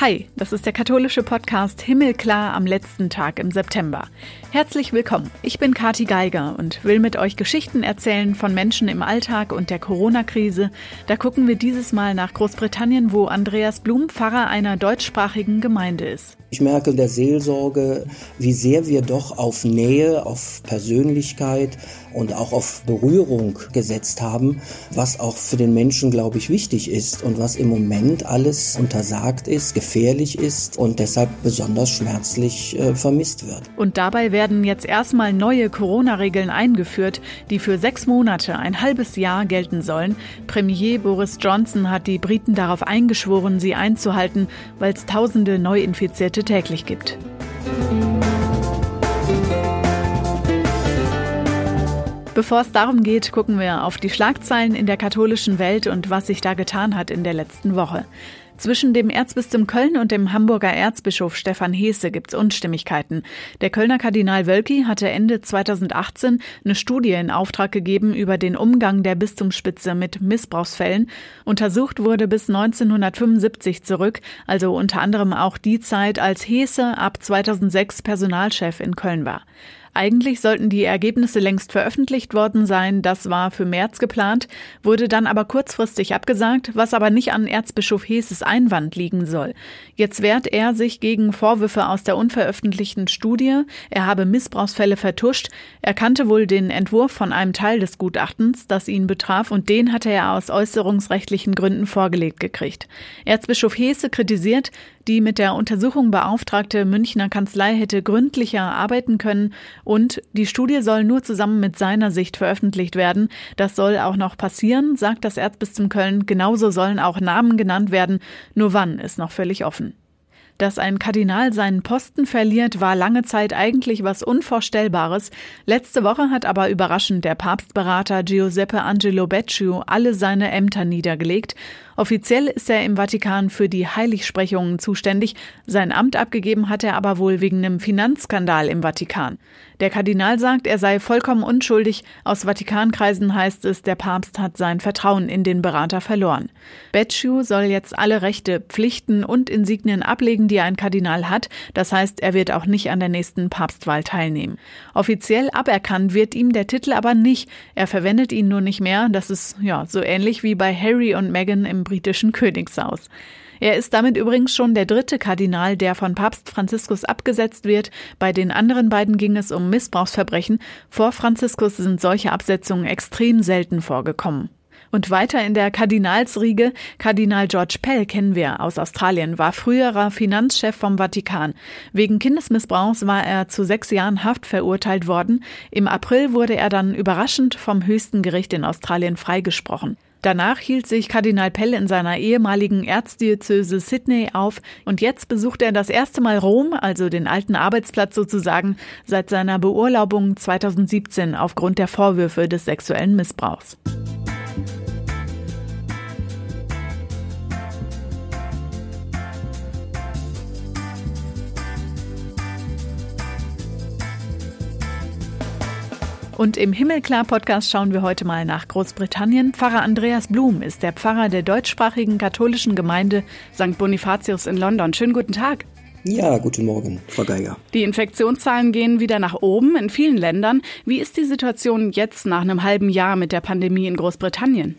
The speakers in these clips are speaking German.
Hi, das ist der katholische Podcast Himmelklar am letzten Tag im September. Herzlich willkommen. Ich bin Kati Geiger und will mit euch Geschichten erzählen von Menschen im Alltag und der Corona-Krise. Da gucken wir dieses Mal nach Großbritannien, wo Andreas Blum Pfarrer einer deutschsprachigen Gemeinde ist. Ich merke in der Seelsorge, wie sehr wir doch auf Nähe, auf Persönlichkeit und auch auf Berührung gesetzt haben, was auch für den Menschen, glaube ich, wichtig ist und was im Moment alles untersagt ist, gefährlich ist und deshalb besonders schmerzlich äh, vermisst wird. Und dabei werden jetzt erstmal neue Corona-Regeln eingeführt, die für sechs Monate, ein halbes Jahr gelten sollen. Premier Boris Johnson hat die Briten darauf eingeschworen, sie einzuhalten, weil es tausende Neuinfizierte täglich gibt. Bevor es darum geht, gucken wir auf die Schlagzeilen in der katholischen Welt und was sich da getan hat in der letzten Woche. Zwischen dem Erzbistum Köln und dem Hamburger Erzbischof Stefan Heese gibt es Unstimmigkeiten. Der Kölner Kardinal Wölki hatte Ende 2018 eine Studie in Auftrag gegeben über den Umgang der Bistumsspitze mit Missbrauchsfällen. Untersucht wurde bis 1975 zurück, also unter anderem auch die Zeit, als Heese ab 2006 Personalchef in Köln war. Eigentlich sollten die Ergebnisse längst veröffentlicht worden sein, das war für März geplant, wurde dann aber kurzfristig abgesagt, was aber nicht an Erzbischof Heeses Einwand liegen soll. Jetzt wehrt er sich gegen Vorwürfe aus der unveröffentlichten Studie, er habe Missbrauchsfälle vertuscht, er kannte wohl den Entwurf von einem Teil des Gutachtens, das ihn betraf, und den hatte er aus äußerungsrechtlichen Gründen vorgelegt gekriegt. Erzbischof Heese kritisiert, die mit der Untersuchung beauftragte Münchner Kanzlei hätte gründlicher arbeiten können und die Studie soll nur zusammen mit seiner Sicht veröffentlicht werden. Das soll auch noch passieren, sagt das Erzbistum Köln. Genauso sollen auch Namen genannt werden. Nur wann ist noch völlig offen. Dass ein Kardinal seinen Posten verliert, war lange Zeit eigentlich was Unvorstellbares. Letzte Woche hat aber überraschend der Papstberater Giuseppe Angelo Becciu alle seine Ämter niedergelegt. Offiziell ist er im Vatikan für die Heiligsprechungen zuständig. Sein Amt abgegeben hat er aber wohl wegen einem Finanzskandal im Vatikan. Der Kardinal sagt, er sei vollkommen unschuldig. Aus Vatikankreisen heißt es, der Papst hat sein Vertrauen in den Berater verloren. Becciu soll jetzt alle Rechte, Pflichten und Insignien ablegen, die ein Kardinal hat. Das heißt, er wird auch nicht an der nächsten Papstwahl teilnehmen. Offiziell aberkannt wird ihm der Titel aber nicht. Er verwendet ihn nur nicht mehr. Das ist ja so ähnlich wie bei Harry und Meghan im britischen Königshaus. Er ist damit übrigens schon der dritte Kardinal, der von Papst Franziskus abgesetzt wird. Bei den anderen beiden ging es um Missbrauchsverbrechen. Vor Franziskus sind solche Absetzungen extrem selten vorgekommen. Und weiter in der Kardinalsriege, Kardinal George Pell kennen wir aus Australien, war früherer Finanzchef vom Vatikan. Wegen Kindesmissbrauchs war er zu sechs Jahren Haft verurteilt worden. Im April wurde er dann überraschend vom höchsten Gericht in Australien freigesprochen. Danach hielt sich Kardinal Pell in seiner ehemaligen Erzdiözese Sydney auf und jetzt besucht er das erste Mal Rom, also den alten Arbeitsplatz sozusagen, seit seiner Beurlaubung 2017 aufgrund der Vorwürfe des sexuellen Missbrauchs. Und im Himmelklar-Podcast schauen wir heute mal nach Großbritannien. Pfarrer Andreas Blum ist der Pfarrer der deutschsprachigen katholischen Gemeinde St. Bonifatius in London. Schönen guten Tag. Ja, guten Morgen, Frau Geiger. Die Infektionszahlen gehen wieder nach oben in vielen Ländern. Wie ist die Situation jetzt nach einem halben Jahr mit der Pandemie in Großbritannien?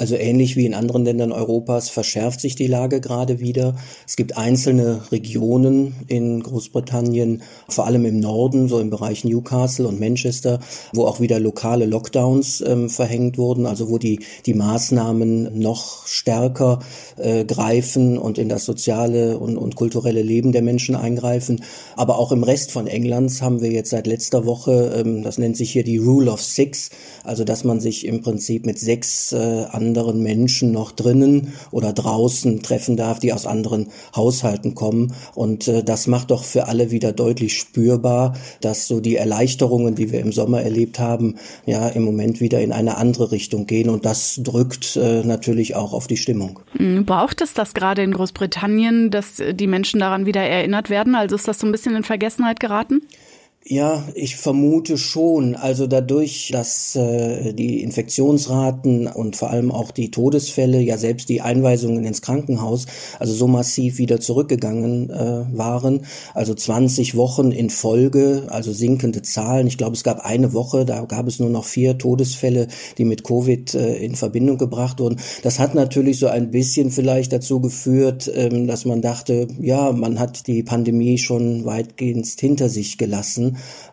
Also ähnlich wie in anderen Ländern Europas verschärft sich die Lage gerade wieder. Es gibt einzelne Regionen in Großbritannien, vor allem im Norden, so im Bereich Newcastle und Manchester, wo auch wieder lokale Lockdowns ähm, verhängt wurden, also wo die, die Maßnahmen noch stärker äh, greifen und in das soziale und, und kulturelle Leben der Menschen eingreifen. Aber auch im Rest von Englands haben wir jetzt seit letzter Woche, ähm, das nennt sich hier die Rule of Six, also dass man sich im Prinzip mit sechs äh, anderen Menschen noch drinnen oder draußen treffen darf, die aus anderen Haushalten kommen. Und äh, das macht doch für alle wieder deutlich spürbar, dass so die Erleichterungen, die wir im Sommer erlebt haben, ja im Moment wieder in eine andere Richtung gehen. Und das drückt äh, natürlich auch auf die Stimmung. Mhm. Braucht es das gerade in Großbritannien, dass die Menschen daran wieder erinnert werden? Also ist das so ein bisschen in Vergessenheit geraten? Ja, ich vermute schon. Also dadurch, dass äh, die Infektionsraten und vor allem auch die Todesfälle, ja selbst die Einweisungen ins Krankenhaus, also so massiv wieder zurückgegangen äh, waren. Also 20 Wochen in Folge, also sinkende Zahlen. Ich glaube, es gab eine Woche, da gab es nur noch vier Todesfälle, die mit Covid äh, in Verbindung gebracht wurden. Das hat natürlich so ein bisschen vielleicht dazu geführt, ähm, dass man dachte, ja, man hat die Pandemie schon weitgehend hinter sich gelassen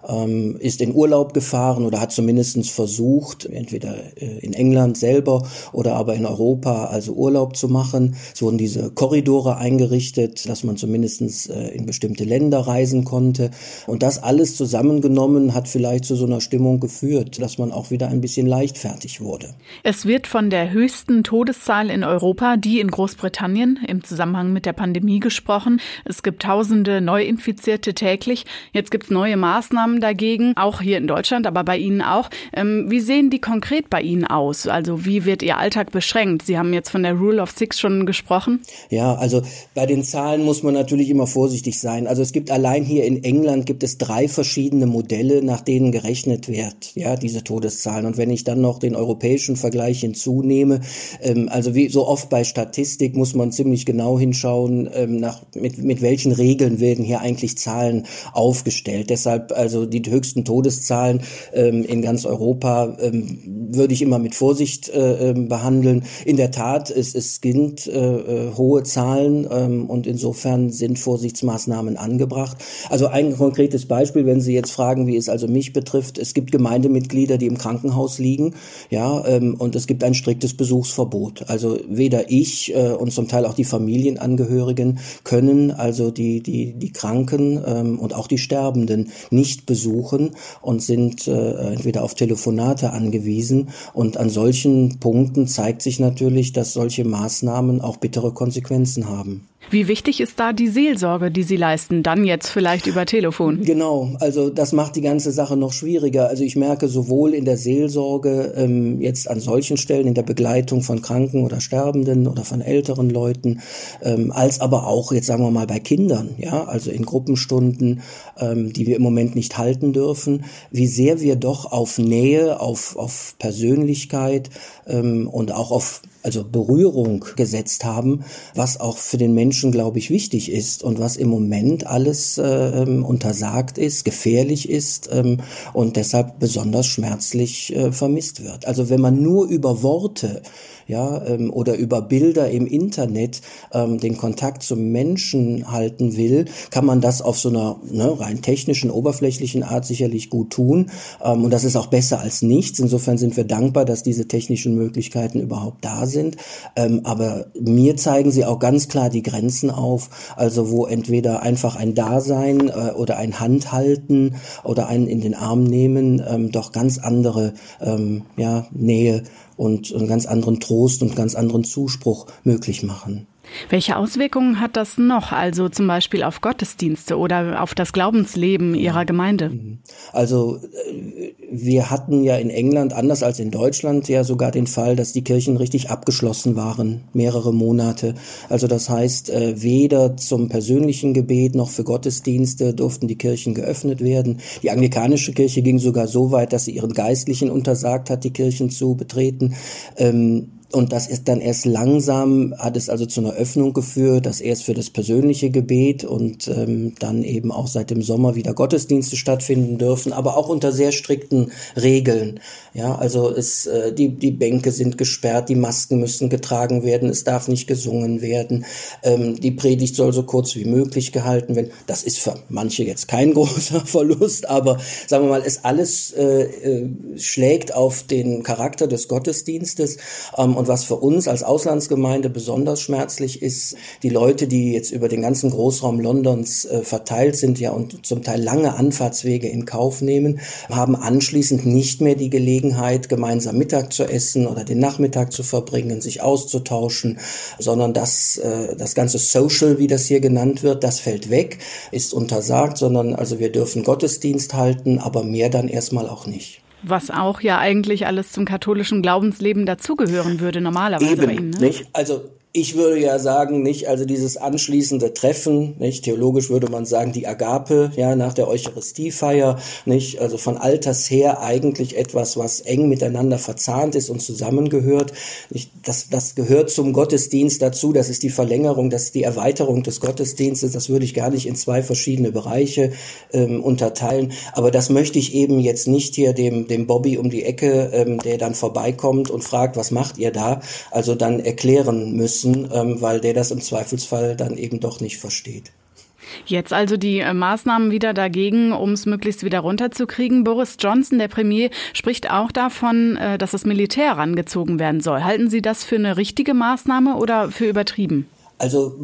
ähm, ist in Urlaub gefahren oder hat zumindest versucht, entweder äh, in England selber oder aber in Europa also Urlaub zu machen. Es wurden diese Korridore eingerichtet, dass man zumindest äh, in bestimmte Länder reisen konnte. Und das alles zusammengenommen hat vielleicht zu so einer Stimmung geführt, dass man auch wieder ein bisschen leichtfertig wurde. Es wird von der höchsten Todeszahl in Europa, die in Großbritannien, im Zusammenhang mit der Pandemie gesprochen. Es gibt tausende Neuinfizierte täglich. Jetzt gibt es neue Maßnahmen dagegen, auch hier in Deutschland, aber bei Ihnen auch. Ähm, wie sehen die konkret bei Ihnen aus? Also wie wird Ihr Alltag beschränkt? Sie haben jetzt von der Rule of Six schon gesprochen. Ja, also bei den Zahlen muss man natürlich immer vorsichtig sein. Also es gibt allein hier in England gibt es drei verschiedene Modelle, nach denen gerechnet wird, ja, diese Todeszahlen. Und wenn ich dann noch den europäischen Vergleich hinzunehme, ähm, also wie so oft bei Statistik muss man ziemlich genau hinschauen, ähm, nach, mit, mit welchen Regeln werden hier eigentlich Zahlen aufgestellt. Deshalb deshalb also die höchsten Todeszahlen ähm, in ganz Europa ähm, würde ich immer mit Vorsicht äh, ähm, behandeln. In der Tat, es, es sind äh, äh, hohe Zahlen ähm, und insofern sind Vorsichtsmaßnahmen angebracht. Also ein konkretes Beispiel, wenn Sie jetzt fragen, wie es also mich betrifft, es gibt Gemeindemitglieder, die im Krankenhaus liegen, ja, ähm, und es gibt ein striktes Besuchsverbot. Also weder ich äh, und zum Teil auch die Familienangehörigen können also die die die Kranken ähm, und auch die Sterbenden nicht besuchen und sind äh, entweder auf Telefonate angewiesen. Und an solchen Punkten zeigt sich natürlich, dass solche Maßnahmen auch bittere Konsequenzen haben. Wie wichtig ist da die Seelsorge, die Sie leisten, dann jetzt vielleicht über Telefon? Genau, also das macht die ganze Sache noch schwieriger. Also ich merke sowohl in der Seelsorge ähm, jetzt an solchen Stellen, in der Begleitung von Kranken oder Sterbenden oder von älteren Leuten, ähm, als aber auch jetzt sagen wir mal bei Kindern, ja, also in Gruppenstunden, ähm, die wir im Moment nicht halten dürfen, wie sehr wir doch auf Nähe, auf, auf Persönlichkeit ähm, und auch auf also Berührung gesetzt haben, was auch für den Menschen, glaube ich, wichtig ist und was im Moment alles äh, untersagt ist, gefährlich ist ähm, und deshalb besonders schmerzlich äh, vermisst wird. Also wenn man nur über Worte ja, ähm, oder über Bilder im Internet ähm, den Kontakt zum Menschen halten will, kann man das auf so einer ne, rein technischen, oberflächlichen Art sicherlich gut tun. Ähm, und das ist auch besser als nichts. Insofern sind wir dankbar, dass diese technischen Möglichkeiten überhaupt da sind. Ähm, aber mir zeigen sie auch ganz klar die Grenzen auf, also wo entweder einfach ein Dasein äh, oder ein Handhalten oder einen in den Arm nehmen ähm, doch ganz andere ähm, ja, Nähe und einen ganz anderen Trost und ganz anderen Zuspruch möglich machen. Welche Auswirkungen hat das noch, also zum Beispiel auf Gottesdienste oder auf das Glaubensleben Ihrer Gemeinde? Mhm. Also äh, wir hatten ja in England, anders als in Deutschland, ja sogar den Fall, dass die Kirchen richtig abgeschlossen waren, mehrere Monate. Also das heißt, äh, weder zum persönlichen Gebet noch für Gottesdienste durften die Kirchen geöffnet werden. Die anglikanische Kirche ging sogar so weit, dass sie ihren Geistlichen untersagt hat, die Kirchen zu betreten. Ähm, und das ist dann erst langsam, hat es also zu einer Öffnung geführt, dass erst für das persönliche Gebet und ähm, dann eben auch seit dem Sommer wieder Gottesdienste stattfinden dürfen, aber auch unter sehr strikten Regeln. Ja, also es, äh, die, die Bänke sind gesperrt, die Masken müssen getragen werden, es darf nicht gesungen werden, ähm, die Predigt soll so kurz wie möglich gehalten werden. Das ist für manche jetzt kein großer Verlust, aber sagen wir mal, es alles äh, äh, schlägt auf den Charakter des Gottesdienstes. Ähm, und was für uns als Auslandsgemeinde besonders schmerzlich ist, die Leute, die jetzt über den ganzen Großraum Londons äh, verteilt sind, ja und zum Teil lange Anfahrtswege in Kauf nehmen, haben anschließend nicht mehr die Gelegenheit, gemeinsam Mittag zu essen oder den Nachmittag zu verbringen, sich auszutauschen, sondern das, äh, das ganze Social, wie das hier genannt wird, das fällt weg, ist untersagt, sondern also wir dürfen Gottesdienst halten, aber mehr dann erstmal auch nicht. Was auch ja eigentlich alles zum katholischen Glaubensleben dazugehören würde, normalerweise Eben, bei Ihnen. Ne? Nicht? Also Ich würde ja sagen, nicht, also dieses anschließende Treffen, nicht, theologisch würde man sagen, die Agape, ja, nach der Eucharistiefeier, nicht, also von alters her eigentlich etwas, was eng miteinander verzahnt ist und zusammengehört. Nicht, das, das gehört zum Gottesdienst dazu, das ist die Verlängerung, das ist die Erweiterung des Gottesdienstes, das würde ich gar nicht in zwei verschiedene Bereiche ähm, unterteilen, aber das möchte ich eben jetzt nicht hier dem, dem Bobby um die Ecke, ähm, der dann vorbeikommt und fragt, was macht ihr da, also dann erklären müssen müssen, ähm, weil der das im Zweifelsfall dann eben doch nicht versteht. Jetzt also die äh, Maßnahmen wieder dagegen, um es möglichst wieder runterzukriegen. Boris Johnson, der Premier, spricht auch davon, äh, dass das Militär herangezogen werden soll. Halten Sie das für eine richtige Maßnahme oder für übertrieben? Also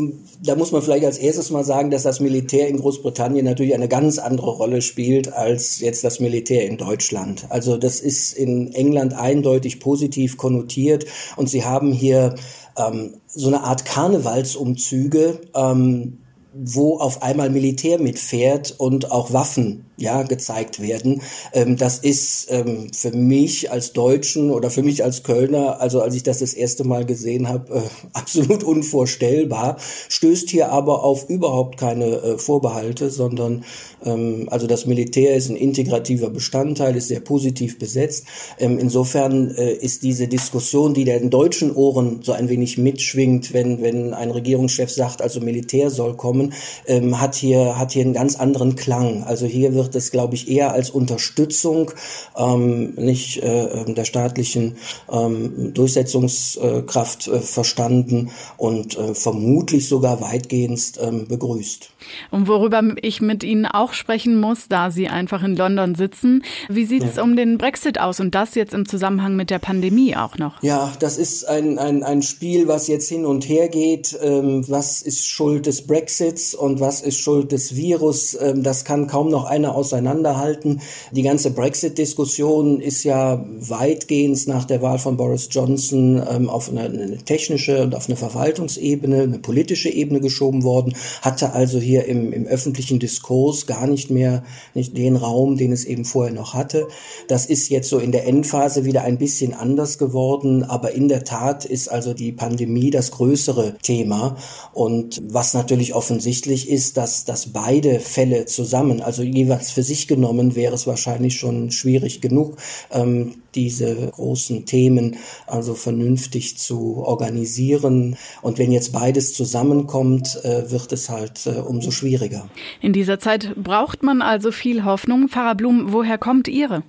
da muss man vielleicht als erstes mal sagen, dass das Militär in Großbritannien natürlich eine ganz andere Rolle spielt als jetzt das Militär in Deutschland. Also das ist in England eindeutig positiv konnotiert und sie haben hier ähm, so eine Art Karnevalsumzüge, ähm, wo auf einmal Militär mitfährt und auch Waffen ja gezeigt werden. Ähm, das ist ähm, für mich als Deutschen oder für mich als Kölner, also als ich das das erste Mal gesehen habe, äh, absolut unvorstellbar. Stößt hier aber auf überhaupt keine äh, Vorbehalte, sondern ähm, also das Militär ist ein integrativer Bestandteil, ist sehr positiv besetzt. Ähm, insofern äh, ist diese Diskussion, die den deutschen Ohren so ein wenig mitschwingt, wenn wenn ein Regierungschef sagt, also Militär soll kommen, ähm, hat hier hat hier einen ganz anderen Klang. Also hier wird es, glaube ich, eher als Unterstützung ähm, nicht äh, ähm, der staatlichen ähm, Durchsetzungskraft äh, verstanden und äh, vermutlich sogar weitgehend ähm, begrüßt. Und worüber ich mit Ihnen auch sprechen muss, da Sie einfach in London sitzen, wie sieht es ja. um den Brexit aus und das jetzt im Zusammenhang mit der Pandemie auch noch? Ja, das ist ein, ein, ein Spiel, was jetzt hin und her geht. Ähm, was ist Schuld des Brexits und was ist Schuld des Virus? Ähm, das kann kaum noch einer auseinanderhalten. Die ganze Brexit-Diskussion ist ja weitgehend nach der Wahl von Boris Johnson ähm, auf eine, eine technische und auf eine Verwaltungsebene, eine politische Ebene geschoben worden, hatte also hier im, im öffentlichen Diskurs gar nicht mehr nicht den Raum, den es eben vorher noch hatte. Das ist jetzt so in der Endphase wieder ein bisschen anders geworden, aber in der Tat ist also die Pandemie das größere Thema und was natürlich offensichtlich ist, dass, dass beide Fälle zusammen, also jeweils für sich genommen, wäre es wahrscheinlich schon schwierig genug, ähm, diese großen Themen also vernünftig zu organisieren. Und wenn jetzt beides zusammenkommt, äh, wird es halt äh, umso schwieriger. In dieser Zeit braucht man also viel Hoffnung. Pfarrer Blum, woher kommt Ihre?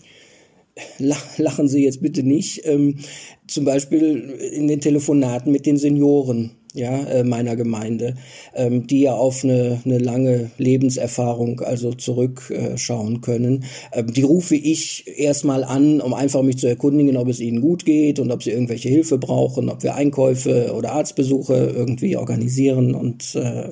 Lachen Sie jetzt bitte nicht. Ähm, zum Beispiel in den Telefonaten mit den Senioren ja, äh, meiner Gemeinde, ähm, die ja auf eine, eine lange Lebenserfahrung also zurückschauen äh, können. Ähm, die rufe ich erstmal an, um einfach mich zu erkundigen, ob es ihnen gut geht und ob sie irgendwelche Hilfe brauchen, ob wir Einkäufe oder Arztbesuche irgendwie organisieren und äh,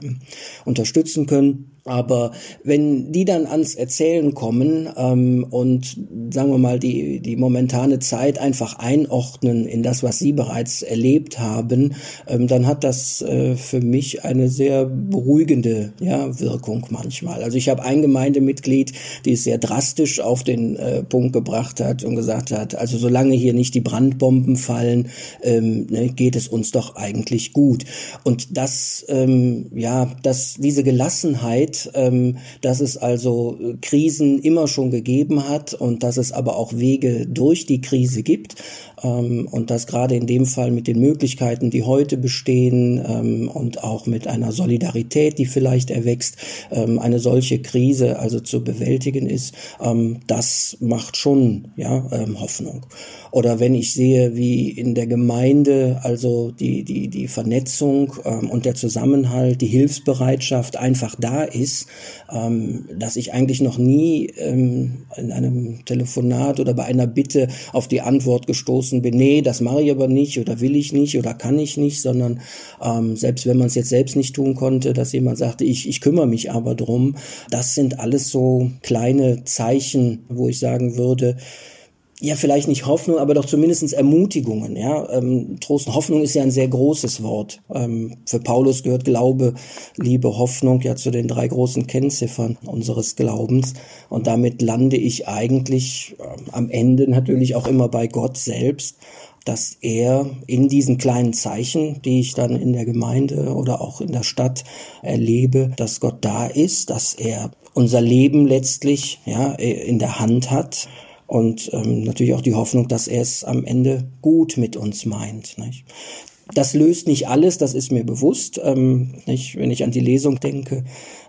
unterstützen können. Aber wenn die dann ans Erzählen kommen ähm, und sagen wir mal die, die momentane Zeit einfach einordnen in das, was sie bereits erlebt haben, ähm, dann hat das äh, für mich eine sehr beruhigende ja, Wirkung manchmal. Also ich habe ein Gemeindemitglied, die es sehr drastisch auf den äh, Punkt gebracht hat und gesagt hat, also solange hier nicht die Brandbomben fallen, ähm, ne, geht es uns doch eigentlich gut. Und das, ähm, ja, dass diese Gelassenheit Zeit, ähm, dass es also äh, Krisen immer schon gegeben hat und dass es aber auch Wege durch die Krise gibt und dass gerade in dem Fall mit den Möglichkeiten, die heute bestehen ähm, und auch mit einer Solidarität, die vielleicht erwächst, ähm, eine solche Krise also zu bewältigen ist, ähm, das macht schon ja, ähm, Hoffnung. Oder wenn ich sehe, wie in der Gemeinde also die, die, die Vernetzung ähm, und der Zusammenhalt, die Hilfsbereitschaft einfach da ist, ähm, dass ich eigentlich noch nie ähm, in einem Telefonat oder bei einer Bitte auf die Antwort gestoßen bin, nee, das mache ich aber nicht oder will ich nicht oder kann ich nicht, sondern ähm, selbst wenn man es jetzt selbst nicht tun konnte, dass jemand sagte, ich, ich kümmere mich aber drum, das sind alles so kleine Zeichen, wo ich sagen würde, ja, vielleicht nicht Hoffnung, aber doch zumindestens Ermutigungen. Ja? Ähm, Trost und Hoffnung ist ja ein sehr großes Wort. Ähm, für Paulus gehört Glaube, Liebe, Hoffnung ja zu den drei großen Kennziffern unseres Glaubens. Und damit lande ich eigentlich ähm, am Ende natürlich auch immer bei Gott selbst. dass er in diesen kleinen Zeichen, die ich dann in der Gemeinde oder auch in der Stadt erlebe, dass Gott da ist, dass er unser Leben letztlich ja in der Hand hat und ähm, natürlich auch die Hoffnung, dass er es am Ende gut mit uns meint. Nicht? Das löst nicht alles, das ist mir bewusst. Ähm, nicht? Wenn ich an die Lesung denke,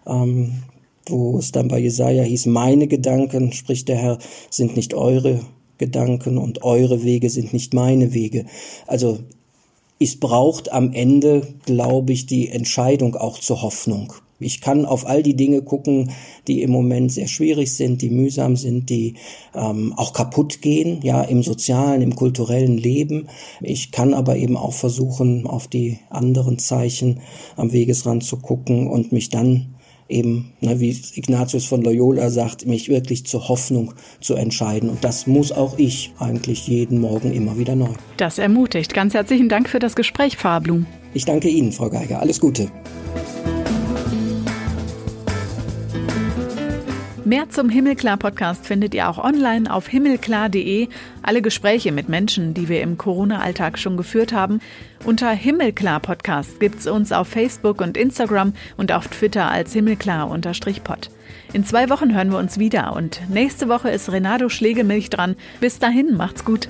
ähm, wo es dann bei Jesaja hieß, meine Gedanken, spricht der Herr, sind nicht eure Gedanken und eure Wege sind nicht meine Wege. Also es braucht am Ende, glaube ich, die Entscheidung auch zur Hoffnung. Ich kann auf all die Dinge gucken, die im Moment sehr schwierig sind, die mühsam sind, die ähm, auch kaputt gehen, ja, im sozialen, im kulturellen Leben. Ich kann aber eben auch versuchen, auf die anderen Zeichen am Wegesrand zu gucken und mich dann eben, ne, wie Ignatius von Loyola sagt, mich wirklich zur Hoffnung zu entscheiden. Und das muss auch ich eigentlich jeden Morgen immer wieder neu. Das ermutigt. Ganz herzlichen Dank für das Gespräch, Fahrblum. Ich danke Ihnen, Frau Geiger. Alles Gute. Mehr zum Himmelklar-Podcast findet ihr auch online auf himmelklar.de. Alle Gespräche mit Menschen, die wir im Corona-Alltag schon geführt haben. Unter Himmelklar-Podcast gibt es uns auf Facebook und Instagram und auf Twitter als Himmelklar-Pod. In zwei Wochen hören wir uns wieder und nächste Woche ist Renato Schlegelmilch dran. Bis dahin, macht's gut.